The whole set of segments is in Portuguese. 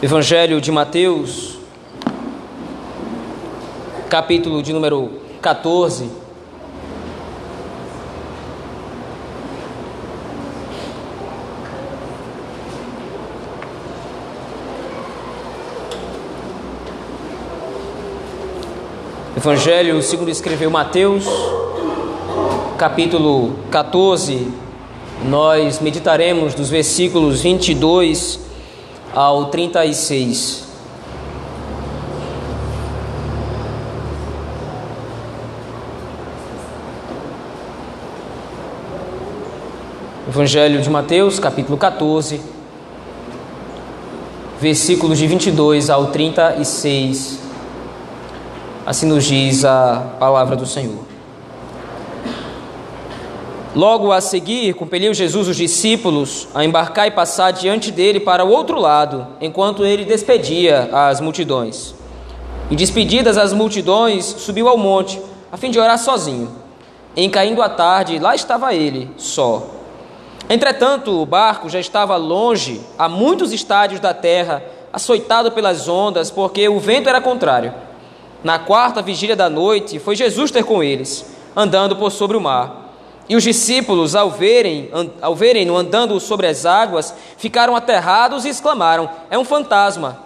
Evangelho de Mateus, capítulo de número 14. Evangelho segundo escreveu Mateus, capítulo 14. Nós meditaremos dos versículos 22 ao 36. Evangelho de Mateus, capítulo 14, versículos de 22 ao 36. Assim nos diz a palavra do Senhor. Logo a seguir, compeliu Jesus os discípulos a embarcar e passar diante dele para o outro lado, enquanto ele despedia as multidões. E despedidas as multidões, subiu ao monte, a fim de orar sozinho. Em caindo a tarde, lá estava ele, só. Entretanto, o barco já estava longe, a muitos estádios da terra, açoitado pelas ondas, porque o vento era contrário. Na quarta vigília da noite, foi Jesus ter com eles, andando por sobre o mar. E os discípulos, ao verem, ao verem-no andando sobre as águas, ficaram aterrados e exclamaram: É um fantasma!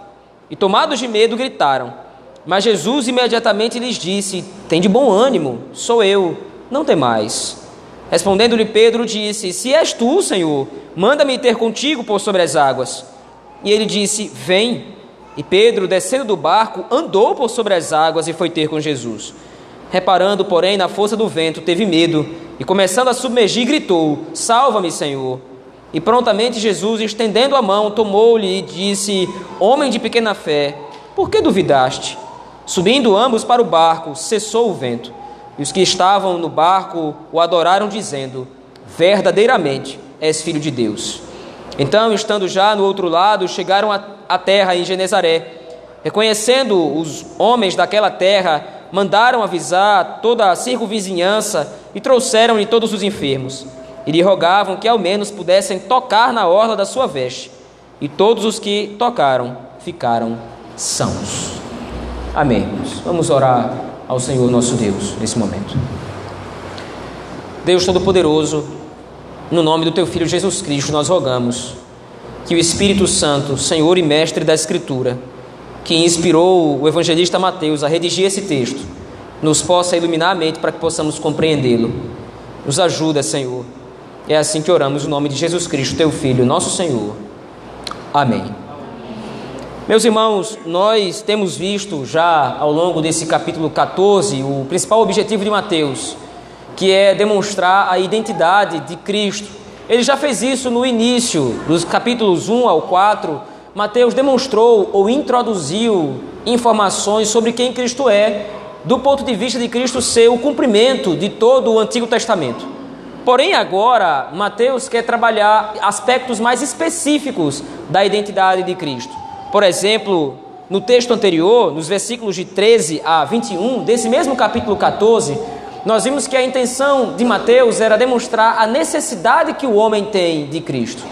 E tomados de medo, gritaram. Mas Jesus imediatamente lhes disse: Tem de bom ânimo, sou eu, não temais. Respondendo-lhe Pedro, disse: Se és tu, Senhor, manda-me ter contigo por sobre as águas. E ele disse: Vem. E Pedro, descendo do barco, andou por sobre as águas e foi ter com Jesus. Reparando, porém, na força do vento, teve medo e, começando a submergir, gritou: Salva-me, Senhor! E prontamente Jesus, estendendo a mão, tomou-lhe e disse: Homem de pequena fé, por que duvidaste? Subindo ambos para o barco, cessou o vento. E os que estavam no barco o adoraram, dizendo: Verdadeiramente és filho de Deus. Então, estando já no outro lado, chegaram à terra em Genezaré. Reconhecendo os homens daquela terra, mandaram avisar toda a circunvizinhança e trouxeram-lhe todos os enfermos. E lhe rogavam que ao menos pudessem tocar na orla da sua veste. E todos os que tocaram ficaram sãos. Amém. Vamos orar ao Senhor nosso Deus nesse momento. Deus Todo-Poderoso, no nome do Teu Filho Jesus Cristo, nós rogamos que o Espírito Santo, Senhor e Mestre da Escritura, que inspirou o evangelista Mateus a redigir esse texto, nos possa iluminar a mente para que possamos compreendê-lo. Nos ajuda, Senhor. É assim que oramos no nome de Jesus Cristo, Teu Filho, nosso Senhor. Amém. Meus irmãos, nós temos visto já ao longo desse capítulo 14 o principal objetivo de Mateus, que é demonstrar a identidade de Cristo. Ele já fez isso no início, dos capítulos 1 ao 4. Mateus demonstrou ou introduziu informações sobre quem Cristo é, do ponto de vista de Cristo ser o cumprimento de todo o Antigo Testamento. Porém, agora, Mateus quer trabalhar aspectos mais específicos da identidade de Cristo. Por exemplo, no texto anterior, nos versículos de 13 a 21, desse mesmo capítulo 14, nós vimos que a intenção de Mateus era demonstrar a necessidade que o homem tem de Cristo.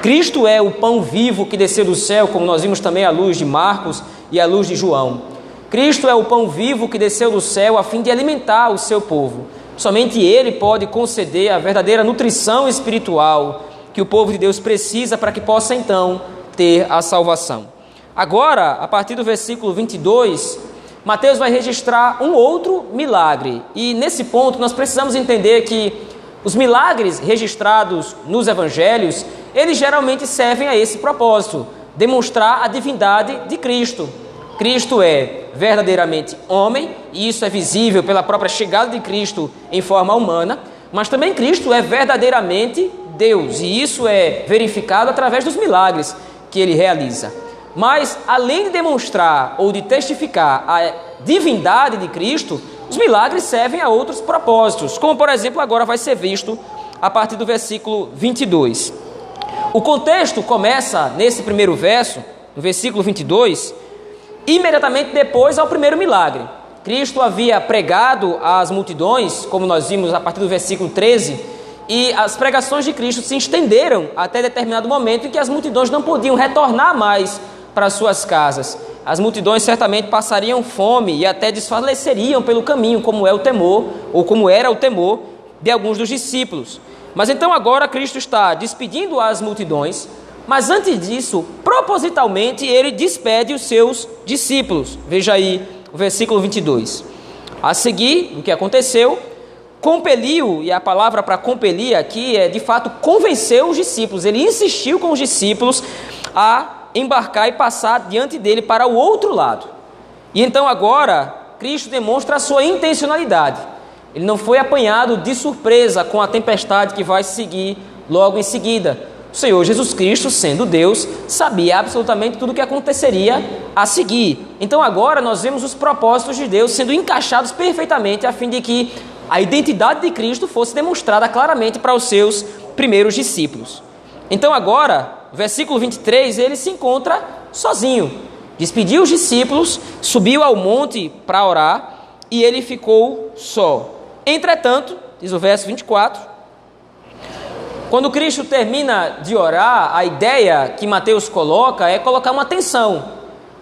Cristo é o pão vivo que desceu do céu, como nós vimos também à luz de Marcos e à luz de João. Cristo é o pão vivo que desceu do céu a fim de alimentar o seu povo. Somente Ele pode conceder a verdadeira nutrição espiritual que o povo de Deus precisa para que possa então ter a salvação. Agora, a partir do versículo 22, Mateus vai registrar um outro milagre. E nesse ponto nós precisamos entender que os milagres registrados nos evangelhos, eles geralmente servem a esse propósito, demonstrar a divindade de Cristo. Cristo é verdadeiramente homem, e isso é visível pela própria chegada de Cristo em forma humana, mas também Cristo é verdadeiramente Deus, e isso é verificado através dos milagres que ele realiza. Mas, além de demonstrar ou de testificar a divindade de Cristo, os milagres servem a outros propósitos, como por exemplo agora vai ser visto a partir do versículo 22. O contexto começa nesse primeiro verso, no versículo 22, imediatamente depois ao primeiro milagre. Cristo havia pregado às multidões, como nós vimos a partir do versículo 13, e as pregações de Cristo se estenderam até determinado momento em que as multidões não podiam retornar mais para suas casas. As multidões certamente passariam fome e até desfaleceriam pelo caminho, como é o temor, ou como era o temor de alguns dos discípulos. Mas então agora Cristo está despedindo as multidões, mas antes disso, propositalmente, ele despede os seus discípulos. Veja aí o versículo 22. A seguir, o que aconteceu, compeliu, e a palavra para compelir aqui é de fato convenceu os discípulos, ele insistiu com os discípulos a embarcar e passar diante dele para o outro lado. E então agora Cristo demonstra a sua intencionalidade. Ele não foi apanhado de surpresa com a tempestade que vai seguir logo em seguida. O Senhor Jesus Cristo, sendo Deus, sabia absolutamente tudo o que aconteceria a seguir. Então agora nós vemos os propósitos de Deus sendo encaixados perfeitamente a fim de que a identidade de Cristo fosse demonstrada claramente para os seus primeiros discípulos. Então agora, versículo 23, ele se encontra sozinho. Despediu os discípulos, subiu ao monte para orar e ele ficou só. Entretanto, diz o verso 24, quando Cristo termina de orar, a ideia que Mateus coloca é colocar uma tensão.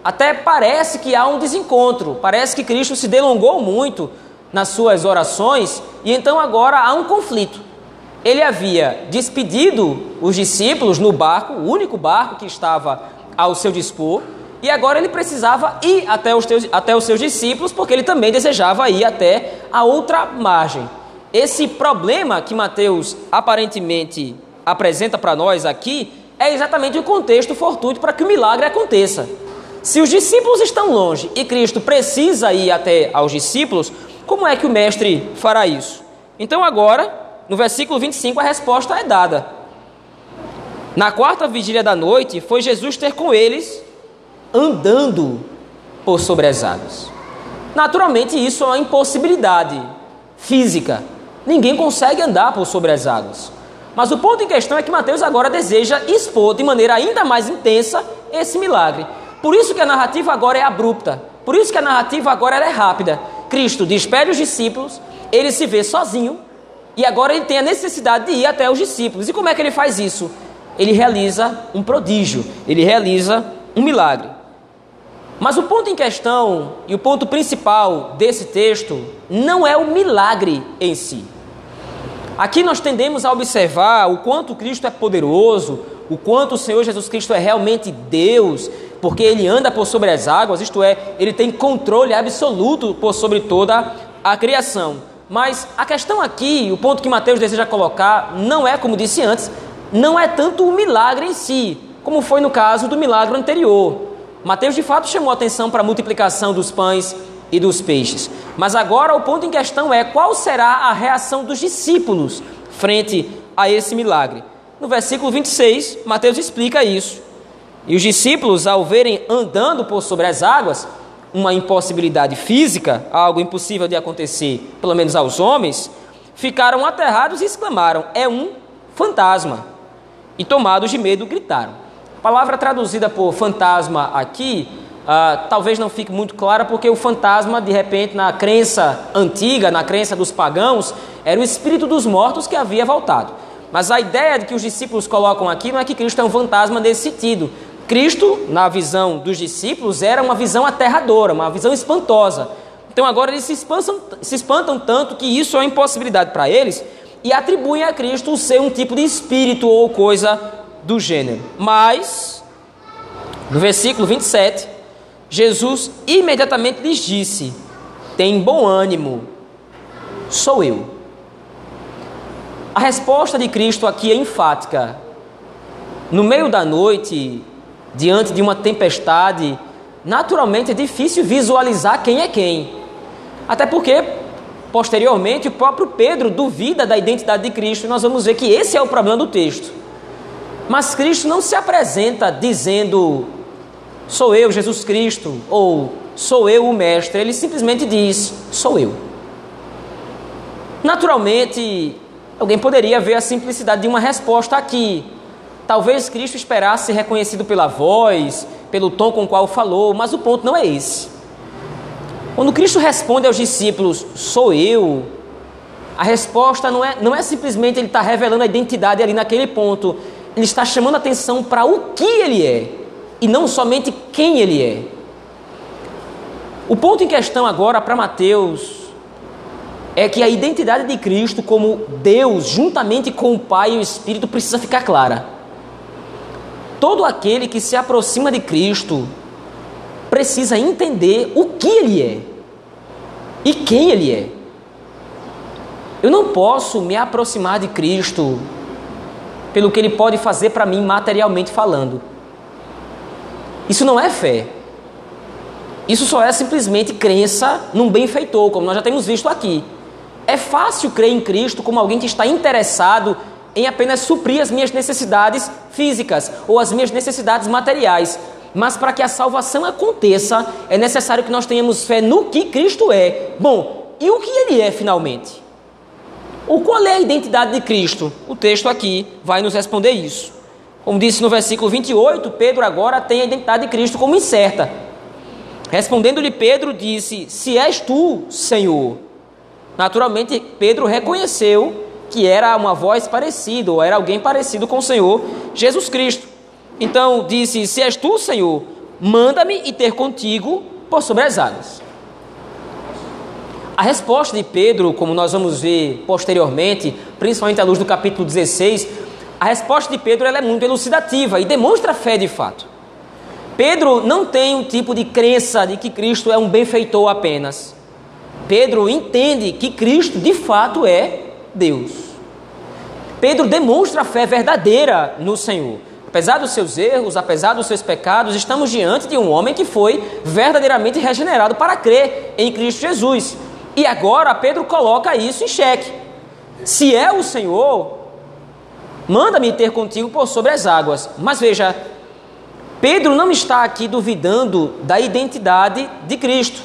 Até parece que há um desencontro, parece que Cristo se delongou muito nas suas orações e então agora há um conflito. Ele havia despedido os discípulos no barco, o único barco que estava ao seu dispor, e agora ele precisava ir até os, teus, até os seus discípulos, porque ele também desejava ir até a outra margem. Esse problema que Mateus aparentemente apresenta para nós aqui é exatamente o contexto fortuito para que o milagre aconteça. Se os discípulos estão longe e Cristo precisa ir até aos discípulos, como é que o mestre fará isso? Então, agora, no versículo 25, a resposta é dada. Na quarta vigília da noite, foi Jesus ter com eles andando por sobre as águas. Naturalmente, isso é uma impossibilidade física. Ninguém consegue andar por sobre as águas. Mas o ponto em questão é que Mateus agora deseja expor de maneira ainda mais intensa esse milagre. Por isso que a narrativa agora é abrupta. Por isso que a narrativa agora é rápida. Cristo despede os discípulos, ele se vê sozinho e agora ele tem a necessidade de ir até os discípulos. E como é que ele faz isso? Ele realiza um prodígio, ele realiza um milagre. Mas o ponto em questão e o ponto principal desse texto não é o milagre em si. Aqui nós tendemos a observar o quanto Cristo é poderoso, o quanto o Senhor Jesus Cristo é realmente Deus, porque ele anda por sobre as águas, isto é, ele tem controle absoluto por sobre toda a criação. Mas a questão aqui, o ponto que Mateus deseja colocar, não é, como disse antes, não é tanto o milagre em si, como foi no caso do milagre anterior. Mateus de fato chamou atenção para a multiplicação dos pães e dos peixes. Mas agora o ponto em questão é qual será a reação dos discípulos frente a esse milagre. No versículo 26, Mateus explica isso. E os discípulos, ao verem andando por sobre as águas, uma impossibilidade física, algo impossível de acontecer, pelo menos aos homens, ficaram aterrados e exclamaram: É um fantasma! E tomados de medo, gritaram. A palavra traduzida por fantasma aqui Uh, talvez não fique muito clara, porque o fantasma, de repente, na crença antiga, na crença dos pagãos, era o espírito dos mortos que havia voltado. Mas a ideia de que os discípulos colocam aqui não é que Cristo é um fantasma nesse sentido, Cristo, na visão dos discípulos, era uma visão aterradora, uma visão espantosa. Então agora eles se espantam, se espantam tanto que isso é uma impossibilidade para eles e atribuem a Cristo ser um tipo de espírito ou coisa do gênero. Mas, no versículo 27, Jesus imediatamente lhes disse: Tem bom ânimo, sou eu. A resposta de Cristo aqui é enfática. No meio da noite, diante de uma tempestade, naturalmente é difícil visualizar quem é quem. Até porque, posteriormente, o próprio Pedro duvida da identidade de Cristo nós vamos ver que esse é o problema do texto. Mas Cristo não se apresenta dizendo, sou eu, Jesus Cristo, ou sou eu o Mestre. Ele simplesmente diz, sou eu. Naturalmente, alguém poderia ver a simplicidade de uma resposta aqui, Talvez Cristo esperasse ser reconhecido pela voz, pelo tom com o qual falou, mas o ponto não é esse. Quando Cristo responde aos discípulos, sou eu, a resposta não é, não é simplesmente ele estar tá revelando a identidade ali naquele ponto, ele está chamando a atenção para o que ele é. E não somente quem ele é. O ponto em questão agora para Mateus é que a identidade de Cristo como Deus, juntamente com o Pai e o Espírito, precisa ficar clara. Todo aquele que se aproxima de Cristo precisa entender o que ele é e quem ele é. Eu não posso me aproximar de Cristo pelo que ele pode fazer para mim materialmente falando. Isso não é fé. Isso só é simplesmente crença num benfeitor, como nós já temos visto aqui. É fácil crer em Cristo como alguém que está interessado em apenas suprir as minhas necessidades físicas ou as minhas necessidades materiais. Mas para que a salvação aconteça, é necessário que nós tenhamos fé no que Cristo é. Bom, e o que ele é finalmente? O qual é a identidade de Cristo? O texto aqui vai nos responder isso. Como disse no versículo 28, Pedro agora tem a identidade de Cristo como incerta. Respondendo-lhe Pedro, disse: Se és tu, Senhor. Naturalmente, Pedro reconheceu que era uma voz parecida, ou era alguém parecido com o Senhor Jesus Cristo. Então disse: Se és tu, Senhor, manda-me e ter contigo por sobre as águas. A resposta de Pedro, como nós vamos ver posteriormente, principalmente à luz do capítulo 16, a resposta de Pedro é muito elucidativa e demonstra fé de fato. Pedro não tem um tipo de crença de que Cristo é um benfeitor apenas. Pedro entende que Cristo de fato é Deus. Pedro demonstra a fé verdadeira no Senhor. Apesar dos seus erros, apesar dos seus pecados, estamos diante de um homem que foi verdadeiramente regenerado para crer em Cristo Jesus. E agora Pedro coloca isso em xeque. Se é o Senhor, manda-me ter contigo por sobre as águas. Mas veja, Pedro não está aqui duvidando da identidade de Cristo.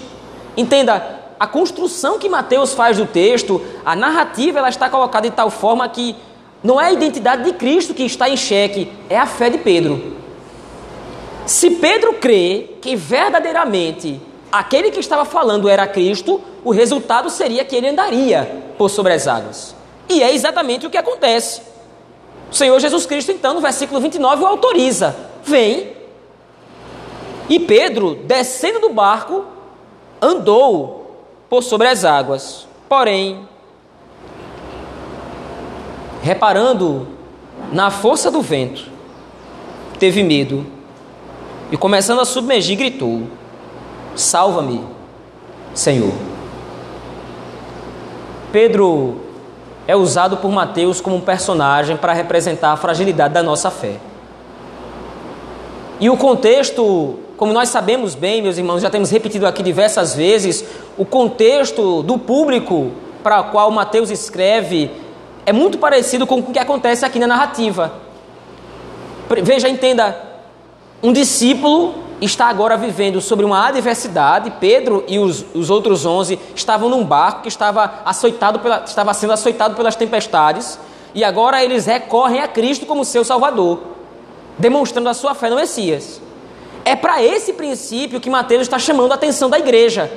Entenda, a construção que Mateus faz do texto, a narrativa, ela está colocada de tal forma que não é a identidade de Cristo que está em xeque, é a fé de Pedro. Se Pedro crê que verdadeiramente aquele que estava falando era Cristo, o resultado seria que ele andaria por sobre as águas. E é exatamente o que acontece. Senhor Jesus Cristo, então, no versículo 29, o autoriza: vem. E Pedro, descendo do barco, andou por sobre as águas. Porém, reparando na força do vento, teve medo e, começando a submergir, gritou: Salva-me, Senhor. Pedro é usado por Mateus como um personagem para representar a fragilidade da nossa fé. E o contexto, como nós sabemos bem, meus irmãos, já temos repetido aqui diversas vezes, o contexto do público para o qual Mateus escreve é muito parecido com o que acontece aqui na narrativa. Veja, entenda, um discípulo está agora vivendo sobre uma adversidade. Pedro e os, os outros onze estavam num barco que estava, açoitado pela, estava sendo açoitado pelas tempestades. E agora eles recorrem a Cristo como seu Salvador, demonstrando a sua fé no Messias. É para esse princípio que Mateus está chamando a atenção da igreja.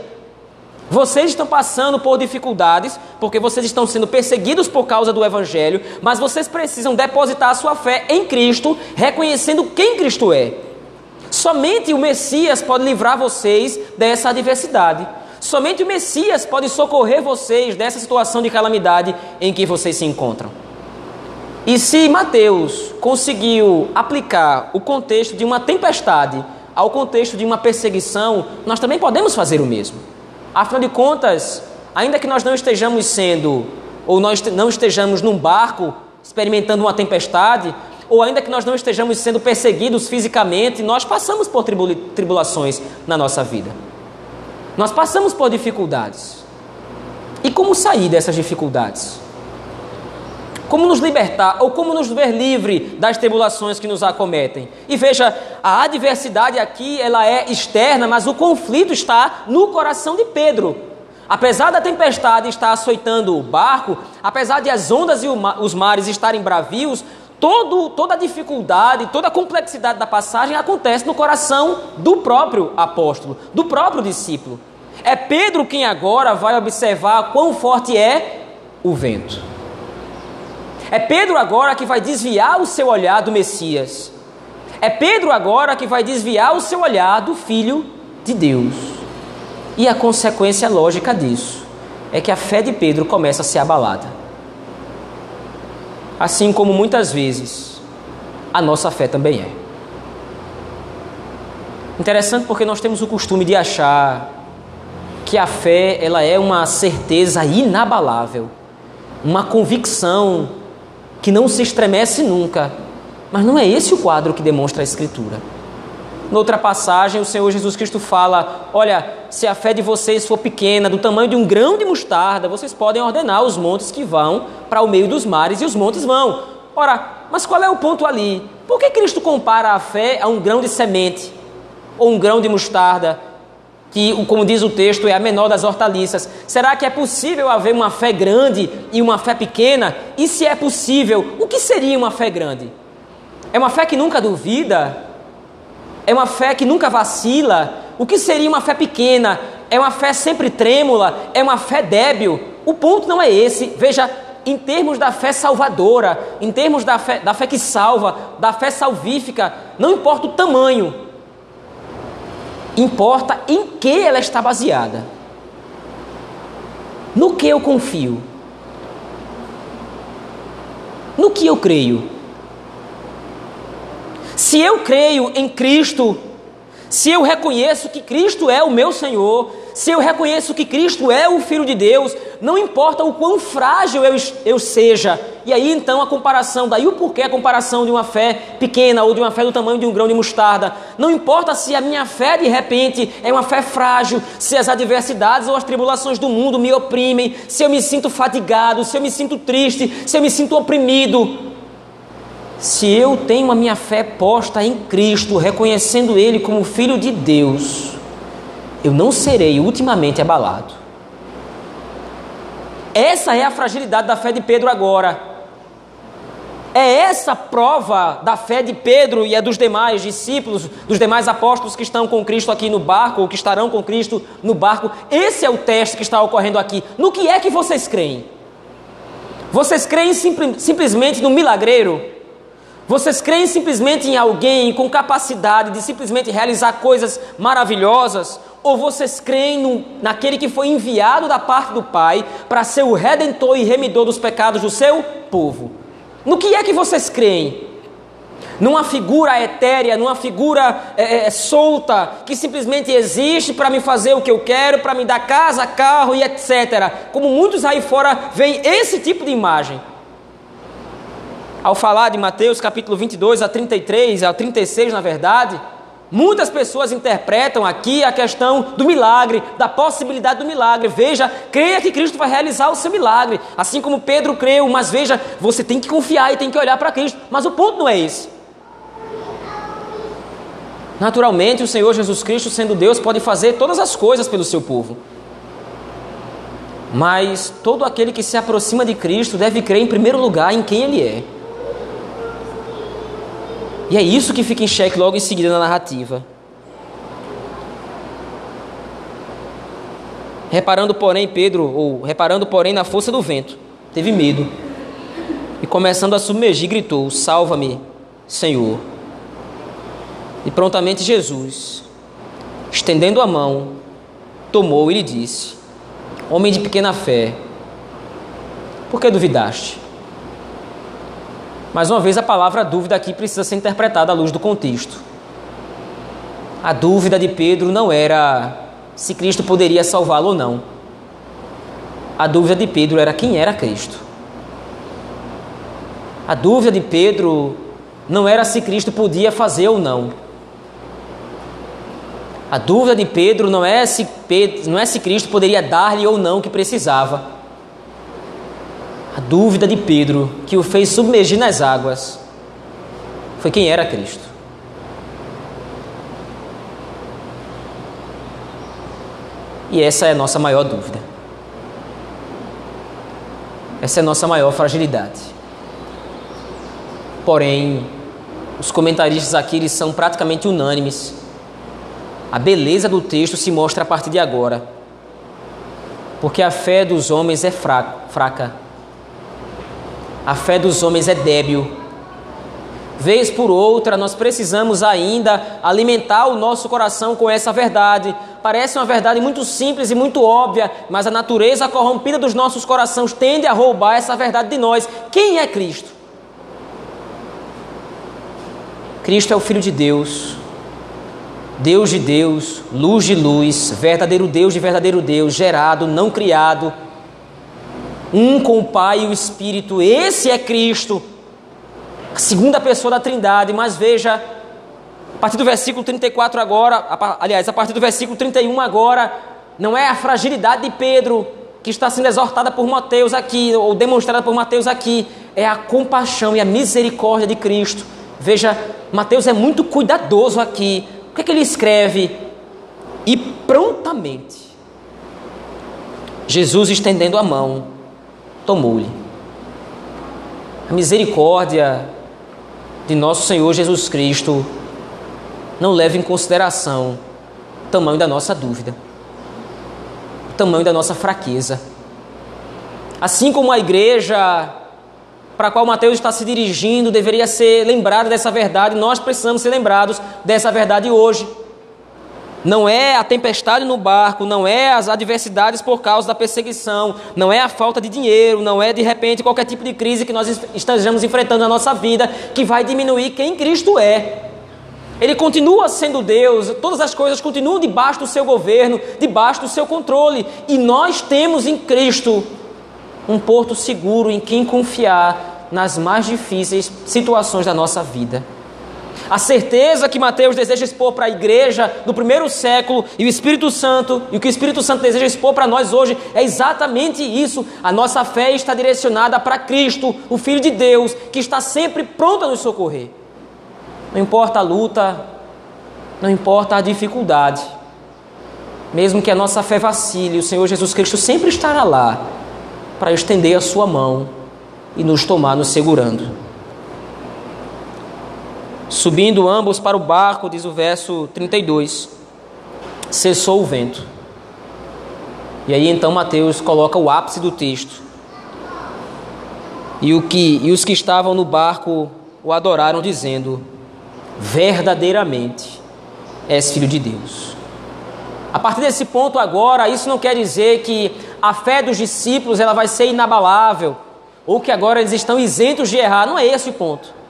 Vocês estão passando por dificuldades, porque vocês estão sendo perseguidos por causa do Evangelho, mas vocês precisam depositar a sua fé em Cristo, reconhecendo quem Cristo é. Somente o Messias pode livrar vocês dessa adversidade. Somente o Messias pode socorrer vocês dessa situação de calamidade em que vocês se encontram. E se Mateus conseguiu aplicar o contexto de uma tempestade ao contexto de uma perseguição, nós também podemos fazer o mesmo. Afinal de contas, ainda que nós não estejamos sendo, ou nós não estejamos num barco experimentando uma tempestade, ou ainda que nós não estejamos sendo perseguidos fisicamente, nós passamos por tribulações na nossa vida. Nós passamos por dificuldades. E como sair dessas dificuldades? Como nos libertar ou como nos ver livre das tribulações que nos acometem? E veja, a adversidade aqui ela é externa, mas o conflito está no coração de Pedro. Apesar da tempestade estar açoitando o barco, apesar de as ondas e os mares estarem bravios, Todo, toda a dificuldade, toda a complexidade da passagem acontece no coração do próprio apóstolo, do próprio discípulo. É Pedro quem agora vai observar quão forte é o vento. É Pedro agora que vai desviar o seu olhar do Messias. É Pedro agora que vai desviar o seu olhar do Filho de Deus. E a consequência lógica disso é que a fé de Pedro começa a ser abalada. Assim como muitas vezes a nossa fé também é. Interessante porque nós temos o costume de achar que a fé ela é uma certeza inabalável, uma convicção que não se estremece nunca. Mas não é esse o quadro que demonstra a Escritura. Noutra passagem, o Senhor Jesus Cristo fala: Olha, se a fé de vocês for pequena, do tamanho de um grão de mostarda, vocês podem ordenar os montes que vão para o meio dos mares e os montes vão. Ora, mas qual é o ponto ali? Por que Cristo compara a fé a um grão de semente ou um grão de mostarda? que, como diz o texto, é a menor das hortaliças. Será que é possível haver uma fé grande e uma fé pequena? E se é possível, o que seria uma fé grande? É uma fé que nunca duvida? É uma fé que nunca vacila? O que seria uma fé pequena? É uma fé sempre trêmula? É uma fé débil? O ponto não é esse. Veja, em termos da fé salvadora, em termos da fé, da fé que salva, da fé salvífica, não importa o tamanho, Importa em que ela está baseada. No que eu confio? No que eu creio? Se eu creio em Cristo, se eu reconheço que Cristo é o meu Senhor, se eu reconheço que Cristo é o Filho de Deus, não importa o quão frágil eu, eu seja. E aí então a comparação, daí o porquê a comparação de uma fé pequena ou de uma fé do tamanho de um grão de mostarda. Não importa se a minha fé de repente é uma fé frágil, se as adversidades ou as tribulações do mundo me oprimem, se eu me sinto fatigado, se eu me sinto triste, se eu me sinto oprimido. Se eu tenho a minha fé posta em Cristo, reconhecendo Ele como Filho de Deus, eu não serei ultimamente abalado. Essa é a fragilidade da fé de Pedro agora. É essa prova da fé de Pedro e a dos demais discípulos, dos demais apóstolos que estão com Cristo aqui no barco, ou que estarão com Cristo no barco. Esse é o teste que está ocorrendo aqui. No que é que vocês creem? Vocês creem simplesmente no milagreiro? Vocês creem simplesmente em alguém com capacidade de simplesmente realizar coisas maravilhosas? Ou vocês creem no, naquele que foi enviado da parte do Pai para ser o redentor e remidor dos pecados do seu povo? No que é que vocês creem? Numa figura etérea, numa figura é, é, é solta, que simplesmente existe para me fazer o que eu quero, para me dar casa, carro e etc. Como muitos aí fora veem esse tipo de imagem. Ao falar de Mateus capítulo 22 a 33, a 36 na verdade, Muitas pessoas interpretam aqui a questão do milagre, da possibilidade do milagre. Veja, creia que Cristo vai realizar o seu milagre, assim como Pedro creu, mas veja, você tem que confiar e tem que olhar para Cristo. Mas o ponto não é esse. Naturalmente, o Senhor Jesus Cristo, sendo Deus, pode fazer todas as coisas pelo seu povo. Mas todo aquele que se aproxima de Cristo deve crer em primeiro lugar em quem Ele é. E é isso que fica em xeque logo em seguida na narrativa. Reparando, porém, Pedro, ou reparando, porém, na força do vento, teve medo e, começando a submergir, gritou: Salva-me, Senhor. E prontamente Jesus, estendendo a mão, tomou e lhe disse: Homem de pequena fé, por que duvidaste? Mais uma vez, a palavra dúvida aqui precisa ser interpretada à luz do contexto. A dúvida de Pedro não era se Cristo poderia salvá-lo ou não. A dúvida de Pedro era quem era Cristo. A dúvida de Pedro não era se Cristo podia fazer ou não. A dúvida de Pedro não é se, Pedro, não é se Cristo poderia dar-lhe ou não o que precisava. A dúvida de Pedro, que o fez submergir nas águas, foi quem era Cristo. E essa é a nossa maior dúvida. Essa é a nossa maior fragilidade. Porém, os comentaristas aqui eles são praticamente unânimes. A beleza do texto se mostra a partir de agora. Porque a fé dos homens é fraca, fraca a fé dos homens é débil. Vez por outra, nós precisamos ainda alimentar o nosso coração com essa verdade. Parece uma verdade muito simples e muito óbvia, mas a natureza corrompida dos nossos corações tende a roubar essa verdade de nós. Quem é Cristo? Cristo é o Filho de Deus, Deus de Deus, luz de luz, verdadeiro Deus de verdadeiro Deus, gerado, não criado, um com o Pai e o Espírito. Esse é Cristo a segunda pessoa da Trindade, mas veja, a partir do versículo 34 agora, aliás, a partir do versículo 31 agora, não é a fragilidade de Pedro que está sendo exortada por Mateus aqui, ou demonstrada por Mateus aqui, é a compaixão e a misericórdia de Cristo. Veja, Mateus é muito cuidadoso aqui. O que, é que ele escreve? E prontamente, Jesus estendendo a mão, tomou-lhe. A misericórdia de nosso Senhor Jesus Cristo não leva em consideração o tamanho da nossa dúvida, o tamanho da nossa fraqueza. Assim como a igreja para a qual Mateus está se dirigindo deveria ser lembrada dessa verdade, nós precisamos ser lembrados dessa verdade hoje. Não é a tempestade no barco, não é as adversidades por causa da perseguição, não é a falta de dinheiro, não é de repente qualquer tipo de crise que nós estejamos enfrentando na nossa vida que vai diminuir quem Cristo é. Ele continua sendo Deus, todas as coisas continuam debaixo do seu governo, debaixo do seu controle, e nós temos em Cristo um porto seguro em quem confiar nas mais difíceis situações da nossa vida. A certeza que Mateus deseja expor para a igreja do primeiro século e o Espírito Santo, e o que o Espírito Santo deseja expor para nós hoje é exatamente isso. A nossa fé está direcionada para Cristo, o Filho de Deus, que está sempre pronto a nos socorrer. Não importa a luta, não importa a dificuldade, mesmo que a nossa fé vacile, o Senhor Jesus Cristo sempre estará lá para estender a sua mão e nos tomar nos segurando. Subindo ambos para o barco, diz o verso 32, cessou o vento. E aí então Mateus coloca o ápice do texto. E, o que, e os que estavam no barco o adoraram, dizendo: Verdadeiramente és filho de Deus. A partir desse ponto agora, isso não quer dizer que a fé dos discípulos ela vai ser inabalável, ou que agora eles estão isentos de errar. Não é esse o ponto.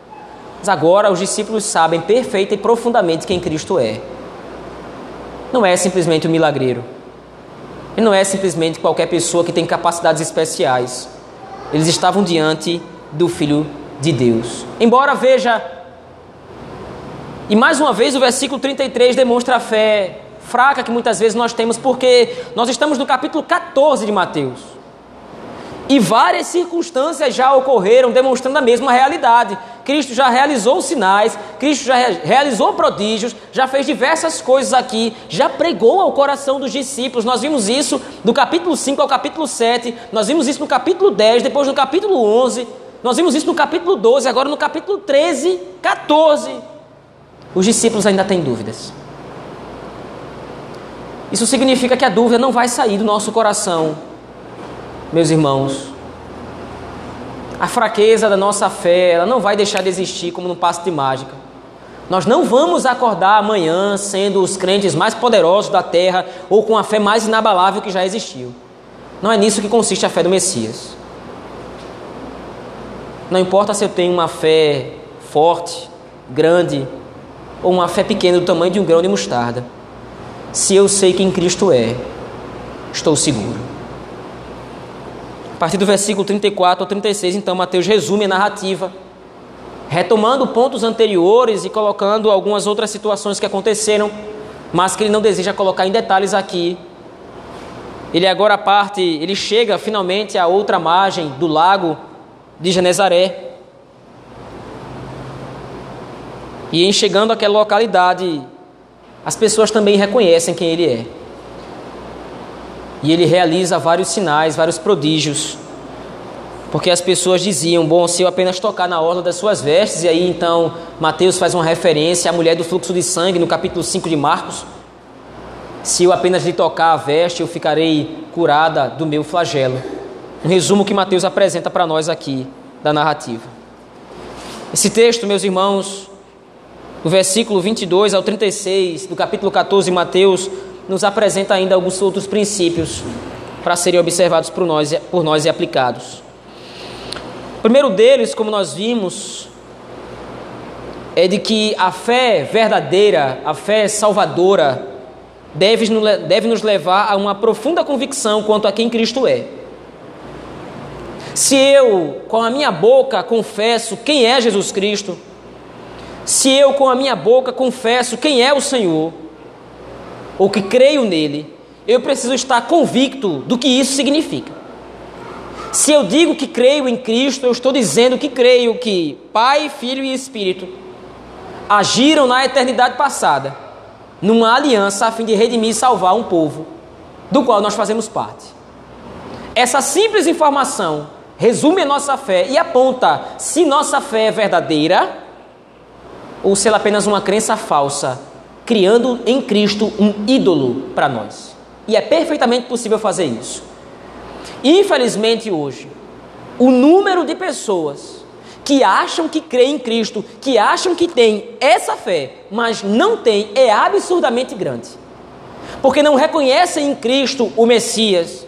Mas agora os discípulos sabem perfeita e profundamente quem Cristo é. Não é simplesmente um milagreiro. Ele não é simplesmente qualquer pessoa que tem capacidades especiais. Eles estavam diante do Filho de Deus. Embora veja, e mais uma vez o versículo 33 demonstra a fé fraca que muitas vezes nós temos, porque nós estamos no capítulo 14 de Mateus. E várias circunstâncias já ocorreram demonstrando a mesma realidade. Cristo já realizou sinais, Cristo já realizou prodígios, já fez diversas coisas aqui, já pregou ao coração dos discípulos. Nós vimos isso do capítulo 5 ao capítulo 7, nós vimos isso no capítulo 10, depois no capítulo 11, nós vimos isso no capítulo 12, agora no capítulo 13, 14. Os discípulos ainda têm dúvidas. Isso significa que a dúvida não vai sair do nosso coração meus irmãos, a fraqueza da nossa fé, ela não vai deixar de existir como num passo de mágica. Nós não vamos acordar amanhã sendo os crentes mais poderosos da terra ou com a fé mais inabalável que já existiu. Não é nisso que consiste a fé do Messias. Não importa se eu tenho uma fé forte, grande, ou uma fé pequena do tamanho de um grão de mostarda. Se eu sei quem Cristo é, estou seguro. Partir do versículo 34 ao 36, então, Mateus resume a narrativa, retomando pontos anteriores e colocando algumas outras situações que aconteceram, mas que ele não deseja colocar em detalhes aqui. Ele agora parte, ele chega finalmente à outra margem do lago de Genezaré. E em chegando àquela localidade, as pessoas também reconhecem quem ele é e ele realiza vários sinais, vários prodígios. Porque as pessoas diziam, bom, se eu apenas tocar na orla das suas vestes, e aí então Mateus faz uma referência à mulher do fluxo de sangue no capítulo 5 de Marcos. Se eu apenas lhe tocar a veste, eu ficarei curada do meu flagelo. Um resumo que Mateus apresenta para nós aqui da narrativa. Esse texto, meus irmãos, do versículo 22 ao 36 do capítulo 14 de Mateus, nos apresenta ainda alguns outros princípios para serem observados por nós, por nós e aplicados. O primeiro deles, como nós vimos, é de que a fé verdadeira, a fé salvadora, deve, deve nos levar a uma profunda convicção quanto a quem Cristo é. Se eu, com a minha boca, confesso quem é Jesus Cristo, se eu, com a minha boca, confesso quem é o Senhor, ou que creio nele, eu preciso estar convicto do que isso significa. Se eu digo que creio em Cristo, eu estou dizendo que creio que Pai, Filho e Espírito agiram na eternidade passada, numa aliança a fim de redimir e salvar um povo, do qual nós fazemos parte. Essa simples informação resume a nossa fé e aponta se nossa fé é verdadeira ou se ela é apenas uma crença falsa, criando em Cristo um ídolo para nós. E é perfeitamente possível fazer isso. Infelizmente, hoje, o número de pessoas que acham que creem em Cristo, que acham que têm essa fé, mas não têm, é absurdamente grande. Porque não reconhecem em Cristo o Messias,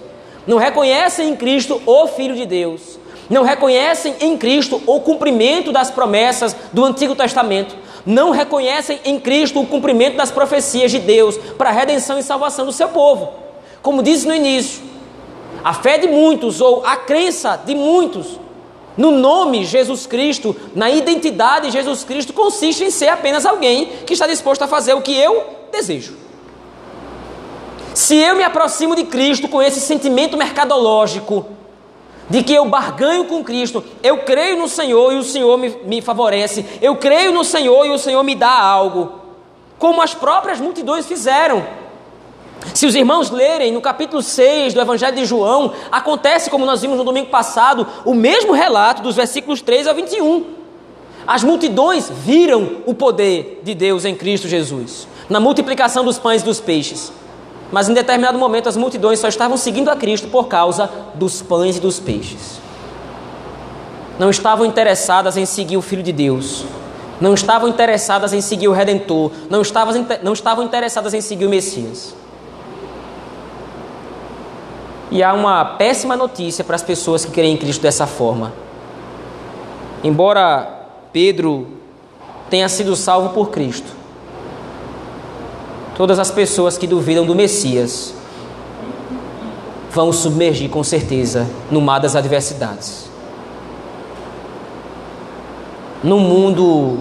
não reconhecem em Cristo o Filho de Deus, não reconhecem em Cristo o cumprimento das promessas do Antigo Testamento, não reconhecem em Cristo o cumprimento das profecias de Deus para a redenção e salvação do seu povo. Como disse no início, a fé de muitos ou a crença de muitos no nome Jesus Cristo, na identidade de Jesus Cristo, consiste em ser apenas alguém que está disposto a fazer o que eu desejo. Se eu me aproximo de Cristo com esse sentimento mercadológico, de que eu barganho com Cristo, eu creio no Senhor e o Senhor me, me favorece, eu creio no Senhor e o Senhor me dá algo, como as próprias multidões fizeram. Se os irmãos lerem no capítulo 6 do Evangelho de João, acontece, como nós vimos no domingo passado, o mesmo relato dos versículos 3 a 21. As multidões viram o poder de Deus em Cristo Jesus, na multiplicação dos pães e dos peixes. Mas em determinado momento as multidões só estavam seguindo a Cristo por causa dos pães e dos peixes. Não estavam interessadas em seguir o Filho de Deus. Não estavam interessadas em seguir o Redentor. Não estavam, não estavam interessadas em seguir o Messias. E há uma péssima notícia para as pessoas que creem em Cristo dessa forma. Embora Pedro tenha sido salvo por Cristo, todas as pessoas que duvidam do Messias vão submergir com certeza no mar das adversidades. Num mundo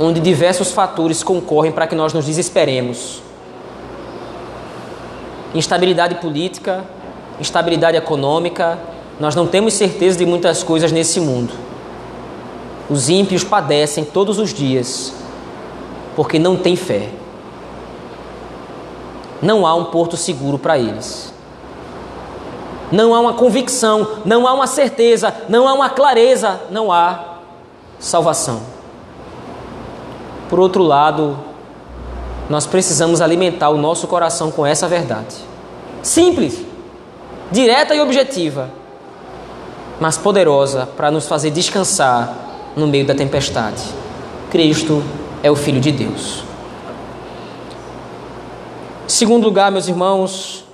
onde diversos fatores concorrem para que nós nos desesperemos instabilidade política, instabilidade econômica, nós não temos certeza de muitas coisas nesse mundo. Os ímpios padecem todos os dias porque não têm fé. Não há um porto seguro para eles. Não há uma convicção, não há uma certeza, não há uma clareza, não há salvação. Por outro lado, nós precisamos alimentar o nosso coração com essa verdade. Simples, direta e objetiva, mas poderosa para nos fazer descansar no meio da tempestade. Cristo é o Filho de Deus. Segundo lugar, meus irmãos,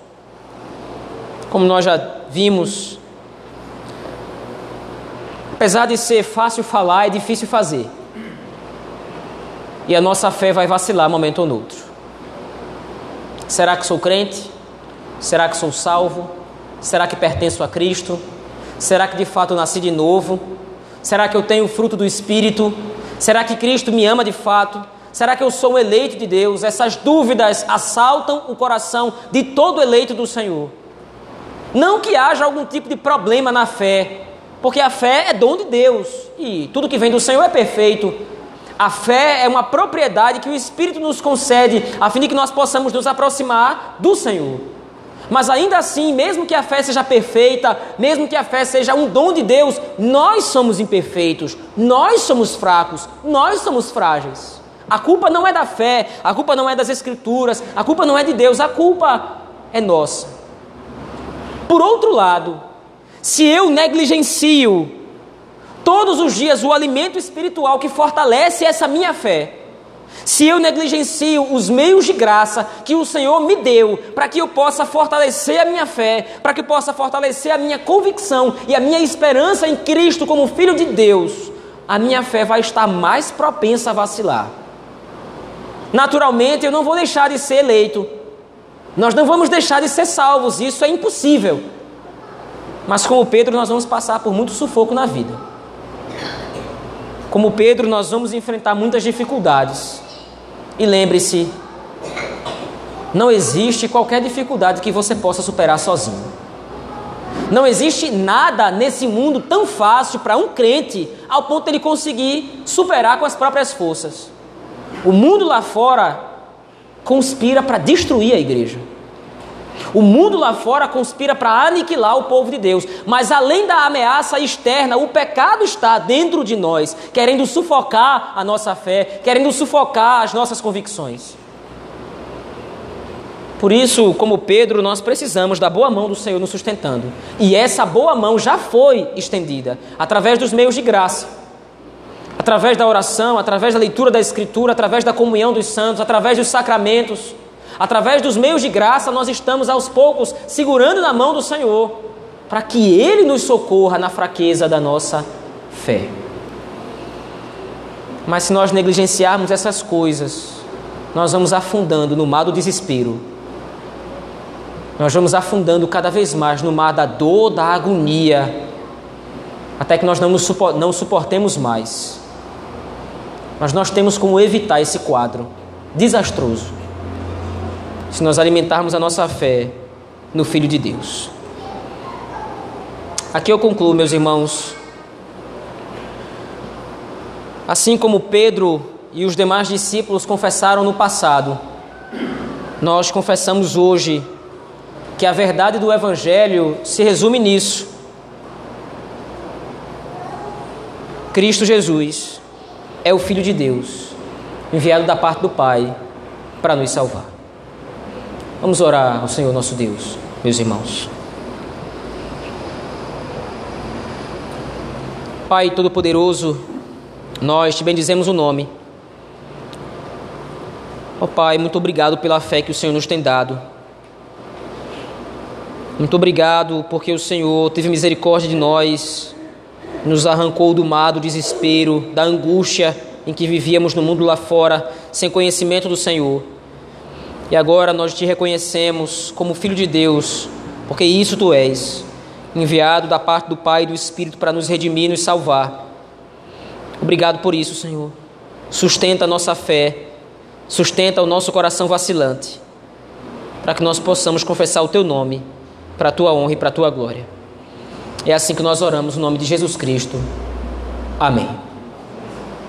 como nós já vimos, apesar de ser fácil falar, é difícil fazer e a nossa fé vai vacilar momento ou outro. Será que sou crente? Será que sou salvo? Será que pertenço a Cristo? Será que de fato nasci de novo? Será que eu tenho o fruto do Espírito? Será que Cristo me ama de fato? Será que eu sou um eleito de Deus? Essas dúvidas assaltam o coração de todo eleito do Senhor. Não que haja algum tipo de problema na fé, porque a fé é dom de Deus e tudo que vem do Senhor é perfeito. A fé é uma propriedade que o Espírito nos concede a fim de que nós possamos nos aproximar do Senhor. Mas ainda assim, mesmo que a fé seja perfeita, mesmo que a fé seja um dom de Deus, nós somos imperfeitos, nós somos fracos, nós somos frágeis. A culpa não é da fé, a culpa não é das Escrituras, a culpa não é de Deus, a culpa é nossa. Por outro lado, se eu negligencio todos os dias o alimento espiritual que fortalece essa minha fé, se eu negligencio os meios de graça que o Senhor me deu para que eu possa fortalecer a minha fé, para que eu possa fortalecer a minha convicção e a minha esperança em Cristo como Filho de Deus, a minha fé vai estar mais propensa a vacilar. Naturalmente, eu não vou deixar de ser eleito, nós não vamos deixar de ser salvos, isso é impossível. Mas como Pedro, nós vamos passar por muito sufoco na vida. Como Pedro, nós vamos enfrentar muitas dificuldades. E lembre-se, não existe qualquer dificuldade que você possa superar sozinho. Não existe nada nesse mundo tão fácil para um crente ao ponto de ele conseguir superar com as próprias forças. O mundo lá fora conspira para destruir a igreja. O mundo lá fora conspira para aniquilar o povo de Deus, mas além da ameaça externa, o pecado está dentro de nós, querendo sufocar a nossa fé, querendo sufocar as nossas convicções. Por isso, como Pedro, nós precisamos da boa mão do Senhor nos sustentando. E essa boa mão já foi estendida através dos meios de graça. Através da oração, através da leitura da Escritura, através da comunhão dos santos, através dos sacramentos. Através dos meios de graça, nós estamos aos poucos segurando na mão do Senhor, para que Ele nos socorra na fraqueza da nossa fé. Mas se nós negligenciarmos essas coisas, nós vamos afundando no mar do desespero. Nós vamos afundando cada vez mais no mar da dor, da agonia, até que nós não, suportemos mais. Mas nós temos como evitar esse quadro desastroso se nós alimentarmos a nossa fé no Filho de Deus. Aqui eu concluo, meus irmãos. Assim como Pedro e os demais discípulos confessaram no passado, nós confessamos hoje que a verdade do Evangelho se resume nisso. Cristo Jesus é o Filho de Deus, enviado da parte do Pai para nos salvar. Vamos orar ao Senhor nosso Deus, meus irmãos. Pai Todo-Poderoso, nós te bendizemos o nome. Ó oh, Pai, muito obrigado pela fé que o Senhor nos tem dado. Muito obrigado porque o Senhor teve misericórdia de nós, nos arrancou do mar, do desespero, da angústia em que vivíamos no mundo lá fora, sem conhecimento do Senhor. E agora nós te reconhecemos como Filho de Deus, porque isso tu és, enviado da parte do Pai e do Espírito para nos redimir e nos salvar. Obrigado por isso, Senhor. Sustenta a nossa fé, sustenta o nosso coração vacilante, para que nós possamos confessar o teu nome, para a tua honra e para a tua glória. É assim que nós oramos, no nome de Jesus Cristo. Amém.